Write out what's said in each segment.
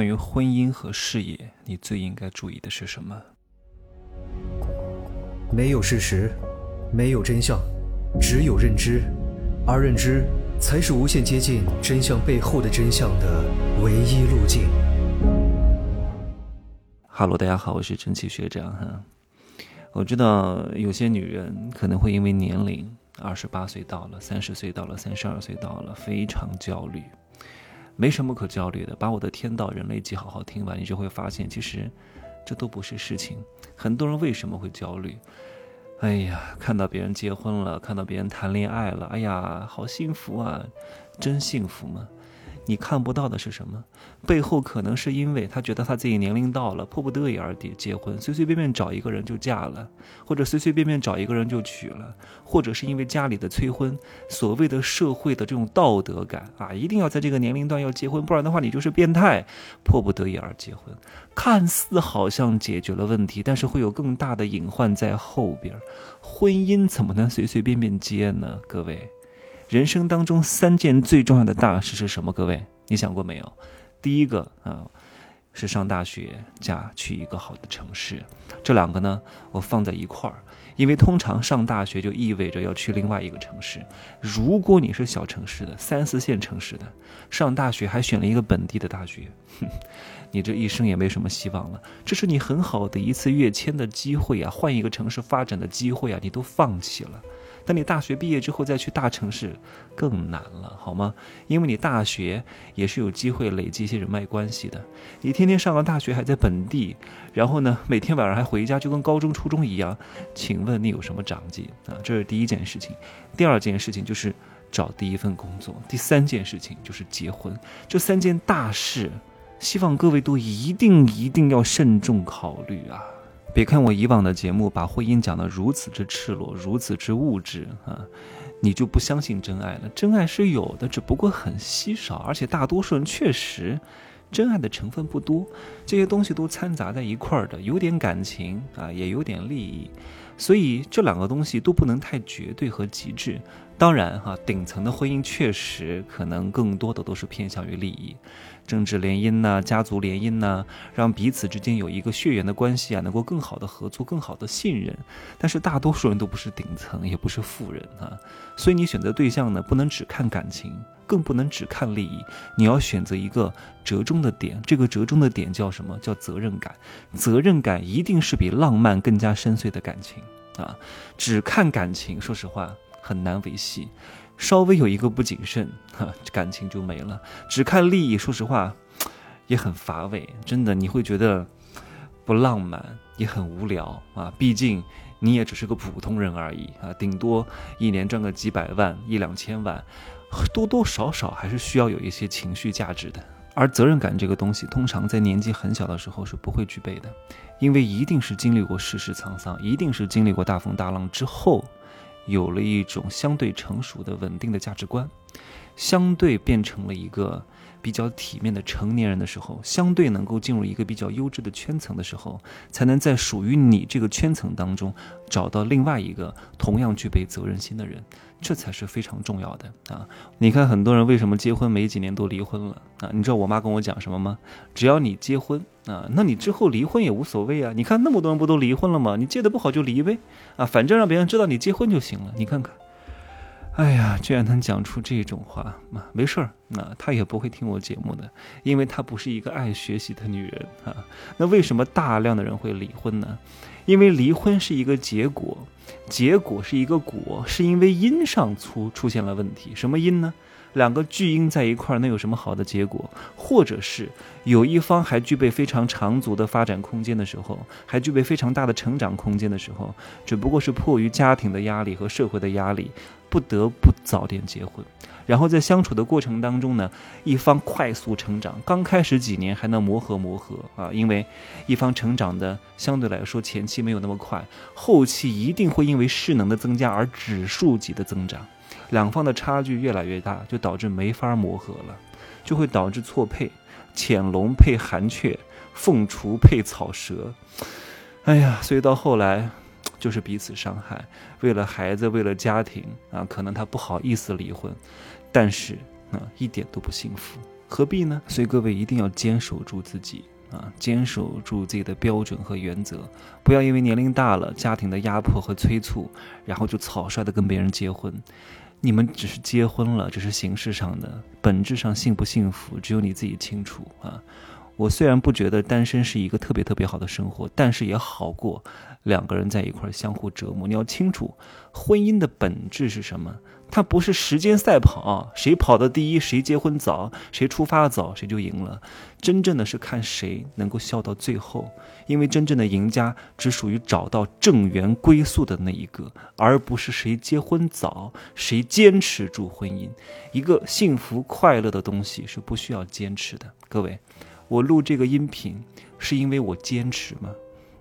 关于婚姻和事业，你最应该注意的是什么？没有事实，没有真相，只有认知，而认知才是无限接近真相背后的真相的唯一路径。哈喽，大家好，我是蒸汽学长哈。我知道有些女人可能会因为年龄，二十八岁到了，三十岁到了，三十二岁到了，非常焦虑。没什么可焦虑的，把我的《天道人类记》好好听完，你就会发现，其实这都不是事情。很多人为什么会焦虑？哎呀，看到别人结婚了，看到别人谈恋爱了，哎呀，好幸福啊！真幸福吗？你看不到的是什么？背后可能是因为他觉得他自己年龄到了，迫不得已而结结婚，随随便便找一个人就嫁了，或者随随便便找一个人就娶了，或者是因为家里的催婚，所谓的社会的这种道德感啊，一定要在这个年龄段要结婚，不然的话你就是变态，迫不得已而结婚，看似好像解决了问题，但是会有更大的隐患在后边。婚姻怎么能随随便便结呢？各位。人生当中三件最重要的大事是什么？各位，你想过没有？第一个啊，是上大学，加去一个好的城市。这两个呢，我放在一块儿，因为通常上大学就意味着要去另外一个城市。如果你是小城市的、三四线城市的，上大学还选了一个本地的大学，哼你这一生也没什么希望了。这是你很好的一次跃迁的机会啊，换一个城市发展的机会啊，你都放弃了。等你大学毕业之后再去大城市，更难了，好吗？因为你大学也是有机会累积一些人脉关系的。你天天上了大学还在本地，然后呢，每天晚上还回家，就跟高中、初中一样。请问你有什么长进啊？这是第一件事情。第二件事情就是找第一份工作。第三件事情就是结婚。这三件大事，希望各位都一定一定要慎重考虑啊！别看我以往的节目把婚姻讲得如此之赤裸，如此之物质啊，你就不相信真爱了？真爱是有的，只不过很稀少，而且大多数人确实，真爱的成分不多，这些东西都掺杂在一块儿的，有点感情啊，也有点利益，所以这两个东西都不能太绝对和极致。当然哈，顶层的婚姻确实可能更多的都是偏向于利益。政治联姻呐，家族联姻呐，让彼此之间有一个血缘的关系啊，能够更好的合作，更好的信任。但是大多数人都不是顶层，也不是富人啊，所以你选择对象呢，不能只看感情，更不能只看利益，你要选择一个折中的点。这个折中的点叫什么？叫责任感。责任感一定是比浪漫更加深邃的感情啊！只看感情，说实话很难维系。稍微有一个不谨慎，哈，感情就没了。只看利益，说实话，也很乏味。真的，你会觉得不浪漫，也很无聊啊。毕竟你也只是个普通人而已啊，顶多一年赚个几百万、一两千万，多多少少还是需要有一些情绪价值的。而责任感这个东西，通常在年纪很小的时候是不会具备的，因为一定是经历过世事沧桑，一定是经历过大风大浪之后。有了一种相对成熟的、稳定的价值观，相对变成了一个比较体面的成年人的时候，相对能够进入一个比较优质的圈层的时候，才能在属于你这个圈层当中找到另外一个同样具备责任心的人。这才是非常重要的啊！你看很多人为什么结婚没几年都离婚了啊？你知道我妈跟我讲什么吗？只要你结婚啊，那你之后离婚也无所谓啊！你看那么多人不都离婚了吗？你结的不好就离呗啊，反正让别人知道你结婚就行了。你看看，哎呀，居然能讲出这种话啊！没事儿，那她也不会听我节目的，因为她不是一个爱学习的女人啊。那为什么大量的人会离婚呢？因为离婚是一个结果。结果是一个果，是因为因上出出现了问题。什么因呢？两个巨婴在一块儿，能有什么好的结果？或者是有一方还具备非常长足的发展空间的时候，还具备非常大的成长空间的时候，只不过是迫于家庭的压力和社会的压力，不得不早点结婚。然后在相处的过程当中呢，一方快速成长，刚开始几年还能磨合磨合啊，因为一方成长的相对来说前期没有那么快，后期一定会因为势能的增加而指数级的增长，两方的差距越来越大，就导致没法磨合了，就会导致错配，潜龙配寒雀，凤雏配草蛇，哎呀，所以到后来。就是彼此伤害，为了孩子，为了家庭啊，可能他不好意思离婚，但是啊，一点都不幸福何必呢？所以各位一定要坚守住自己啊，坚守住自己的标准和原则，不要因为年龄大了、家庭的压迫和催促，然后就草率的跟别人结婚。你们只是结婚了，只是形式上的，本质上幸不幸福，只有你自己清楚啊。我虽然不觉得单身是一个特别特别好的生活，但是也好过两个人在一块儿相互折磨。你要清楚，婚姻的本质是什么？它不是时间赛跑，谁跑的第一，谁结婚早，谁出发早，谁就赢了。真正的是看谁能够笑到最后，因为真正的赢家只属于找到正缘归宿的那一个，而不是谁结婚早，谁坚持住婚姻。一个幸福快乐的东西是不需要坚持的，各位。我录这个音频是因为我坚持吗？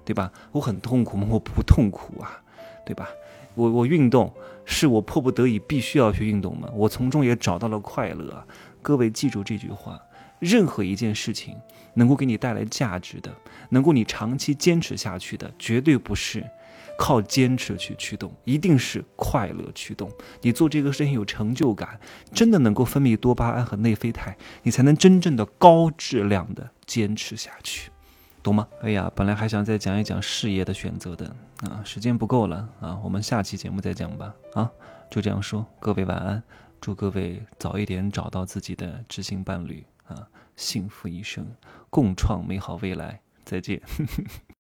对吧？我很痛苦吗？我不痛苦啊，对吧？我我运动是我迫不得已必须要去运动吗？我从中也找到了快乐。各位记住这句话：任何一件事情能够给你带来价值的，能够你长期坚持下去的，绝对不是。靠坚持去驱动，一定是快乐驱动。你做这个事情有成就感，真的能够分泌多巴胺和内啡肽，你才能真正的高质量的坚持下去，懂吗？哎呀，本来还想再讲一讲事业的选择的啊，时间不够了啊，我们下期节目再讲吧。啊，就这样说，各位晚安，祝各位早一点找到自己的知心伴侣啊，幸福一生，共创美好未来，再见。